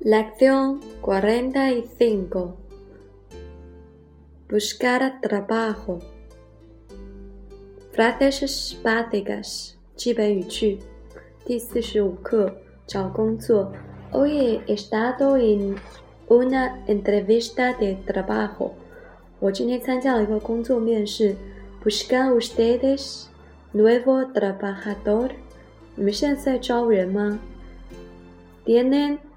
Lección 45. Buscar trabajo. Frases básicas. 基本语句。第四十五课，找工作。Hoy he estado en una entrevista de trabajo。我今天参加了一个工作面试。Buscan ustedes nuevo trabajador？你们现在在招人吗？Tienen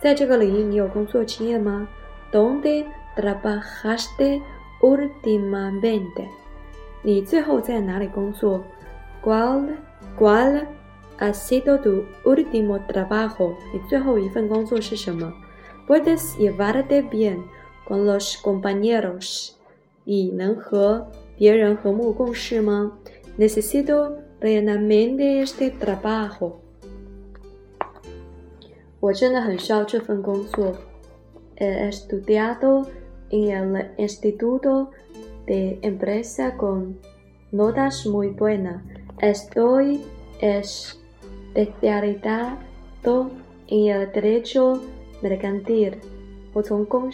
在这个领域，你有工作经验吗？Donde trabajaste últimamente？你最后在哪里工作？¿Cuál cuál ha sido tu último trabajo？你最后一份工作是什么？¿Puedes llevarte bien con los compañeros？你能和别人和睦共事吗？Necesito realmente este trabajo。 我真的很需要这份工作。He estudiado en el Instituto de Empresa con notas muy buenas. Estoy especializado en el derecho mercantil. 我从工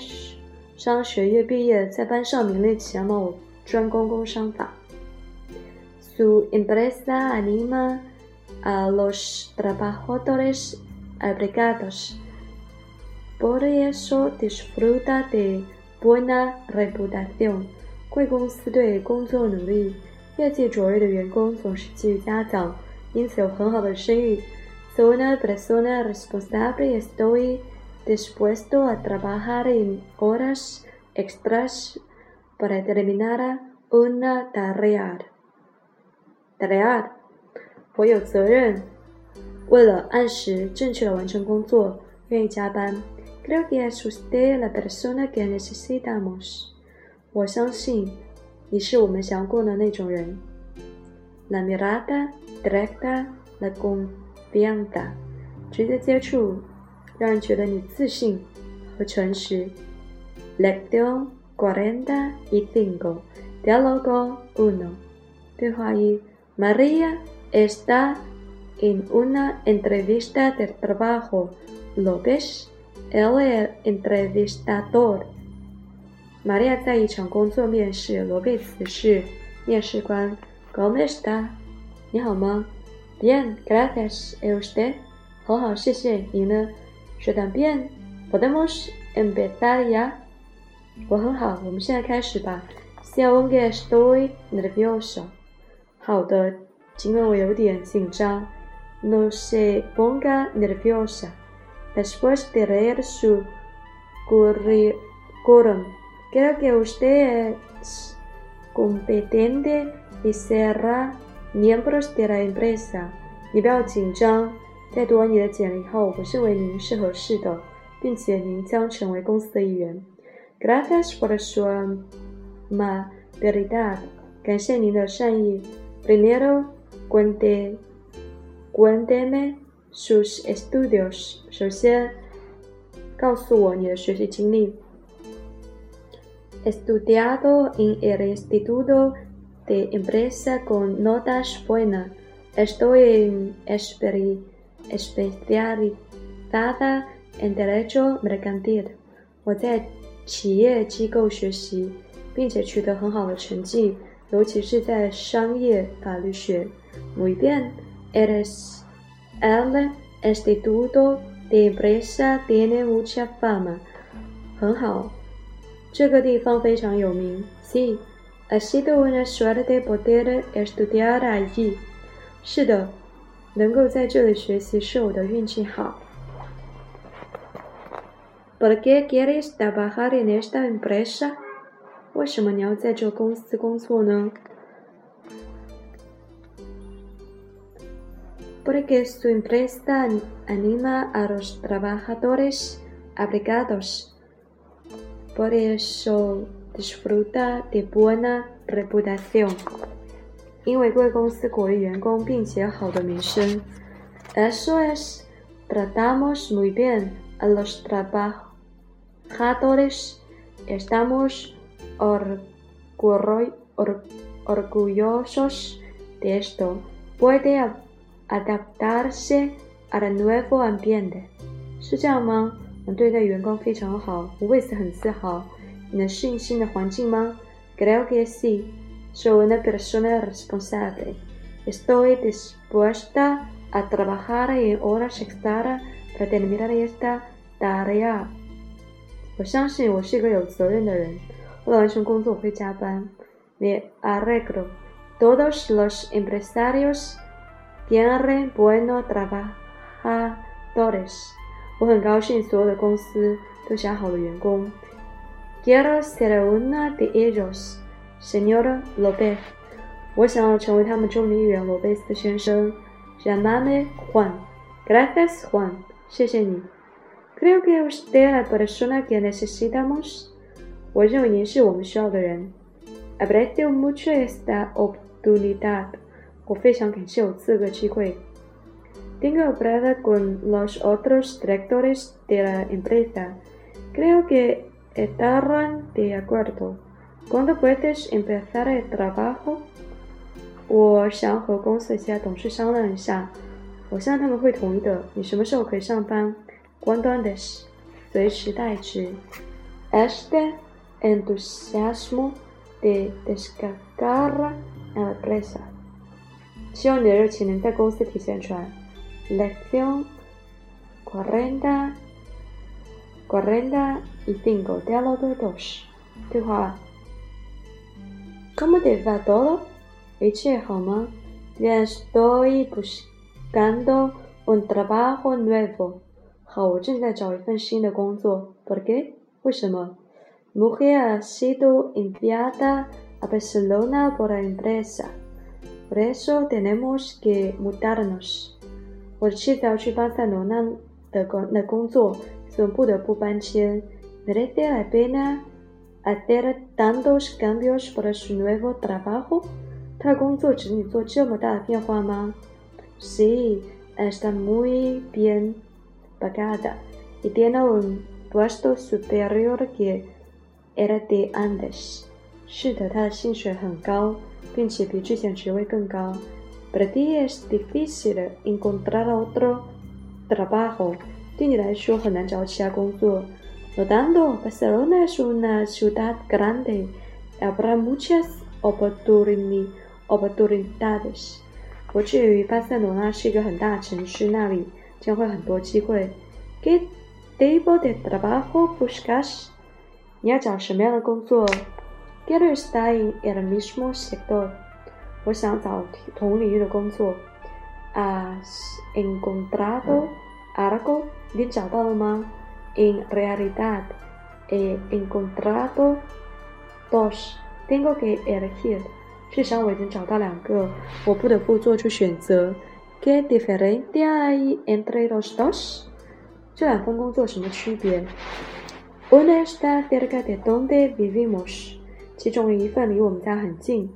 商学院毕业，在班上名列前茅，我专攻工商法。Su empresa anima a los trabajadores abrigados. Por eso disfruta de buena reputación. 贵公司对工作努力、业绩卓越的员工总是给予嘉奖，因此有很好的声誉。Soy una persona responsable y estoy dispuesto a trabajar en horas extras para terminar una tarea. Tarea，我有责任 为了按时正确的完成工作，愿意加班。Creo que es usted la persona que necesitamos。我相信你是我们想要过的那种人。La mirada directa, la confianza。直接接触，让人觉得你自信和诚实。Lección cuarenta y cinco, diálogo uno。对话一，María está en una entrevista de trabajo. ¿Lo ves? Él es entrevistador. María 在一场工作面试，罗贝茨是面试官。¿Cómo está? 你好吗？Bien, gracias. ¿Y usted? 很好，谢谢。你呢？Yo también. ¿Podemos empezar ya? 我很好，我们现在开始吧。Si aunque estoy nervioso. 好的，尽管我有点紧张。 no se ponga nerviosa. Después de leer su currículum, creo que usted es competente y será miembro de la empresa. 你不要紧张，在读完你的简历后，我认为您是合适的，并且您将成为公司的一员。Gracias por su amabilidad. 感谢您的善意。Primero, cuente Cuénteme sus estudios. 首先，告诉我你的学习经历。Estudiado en el Instituto de Empresa con notas buenas. Estoy especializada en derecho mercantil. 我在企业机构学习，并且取得很好的成绩，尤其是在商业法律学。Muy bien. Eres el Instituto de Empresa tiene mucha fama. 很好，这个地方非常有名。Sí, ha sido una suerte poder estudiar allí. 是的，能够在这里学习是我的运气好。¿Por qué quieres trabajar en esta empresa? 为什么你要在这公司工作呢 ？porque su empresa anima a los trabajadores abrigados. por eso disfruta de buena reputación. 因为贵公司鼓励员工并且好的名声。Eso es, tratamos muy bien a los trabajadores. Estamos orgullosos de esto. Puede adaptarse al nuevo ambiente. 是这样吗？我们对待员工非常好，我为此很自豪。你能适应新的环境吗？Creo que sí. Soy una persona responsable. Estoy dispuesta a trabajar en horas extra para terminar esta tarea. 我相信我是一个有责任的人。为了完成工作，我会加班。Me arreglo. Todos los empresarios quieren buenos trabajadores. 我很高兴所有的公司都想好的员工。Quiero ser una de ellos, señora López。我想要成为他们众议员罗贝斯先生。Llámame Juan. Gracias, Juan. 谢谢你。Creo que usted es la persona que necesitamos. 我认为您是我们需要的人。Aprecio mucho esta oportunidad. 我非常感谢有这个机会。tengo hablado con los otros directores de la empresa. Creo que estarán de acuerdo. ¿Cuándo puedes empezar el trabajo? 我想和公司的其他董事商量一下，我相信他们会同意的。你什么时候可以上班？Cuando antes，随时待之。Este entusiasmo de descargar a la empresa， 希望你的热情能在公司体现出来。Lección 40, 45, diálogo 2. ¿Cómo te va todo? Bien, estoy buscando un trabajo nuevo. ¿Por qué? Mujer ha sido enviada a Barcelona por la empresa. Por eso tenemos que mudarnos. 我的妻子要去巴塞罗那的工的工作，所以不得不搬迁。¿Merece la pena hacer tantos cambios para su nuevo trabajo？他的工作值得你做这么大的变化吗？Sí, está muy bien pagada y tiene un puesto superior que era de antes。 是的，他的薪水很高，并且比之前职位更高。Para ti es difícil encontrar otro trabajo. 对你来说很难找其他工作 No tanto, Barcelona es una ciudad grande. Habrá muchas oportunidades. 我至于巴塞罗那是一个很大城市，那里将会很多机会。¿Qué tipo de trabajo buscas？你要找什么样的工作 ？Quiero estar en el mismo sector. 我想找同领域的工作。¿Has encontrado algo？你找到了吗？En realidad he encontrado dos. Tengo que elegir. 事实上我已经找到两个，我不得不做出选择。¿Qué diferencia hay entre los dos？这两份工作什么区别？Uno está cerca de donde vivimos. 其中一份离我们家很近。¿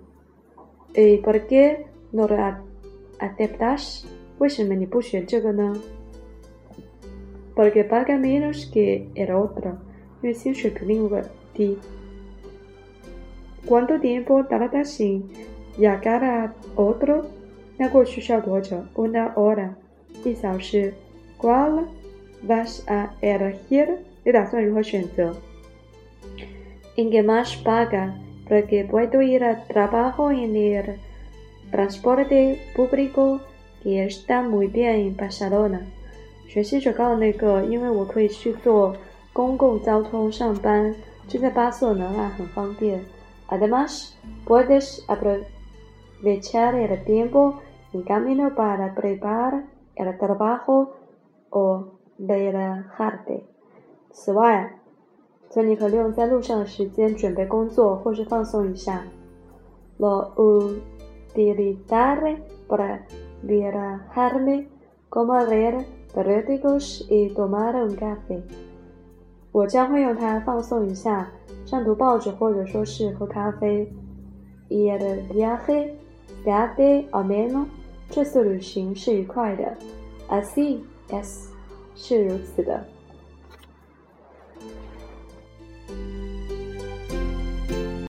Y por qué no lo aceptas? Porque paga menos que el otro. ¿Cuánto tiempo tardas en llegar a otro? Una hora. ¿Cuál vas a elegir? ¿En qué más paga? porque puedo ir al trabajo en el transporte público que está muy bien en Barcelona。学习最高的那个，因为我可以去坐公共交通上班，这在巴塞罗那很方便。Además, puedes aprovechar el tiempo en camino para preparar el trabajo o relajarte。此外， 所以你可利用在路上的时间准备工作或是放松一下。Lo utilizaré para relajarme, como leer periódicos y tomar un café。我将会用它放松一下，像读报纸或者说是喝咖啡。Il viaje será ameno。这次旅行是愉快的。Así es，是如此的。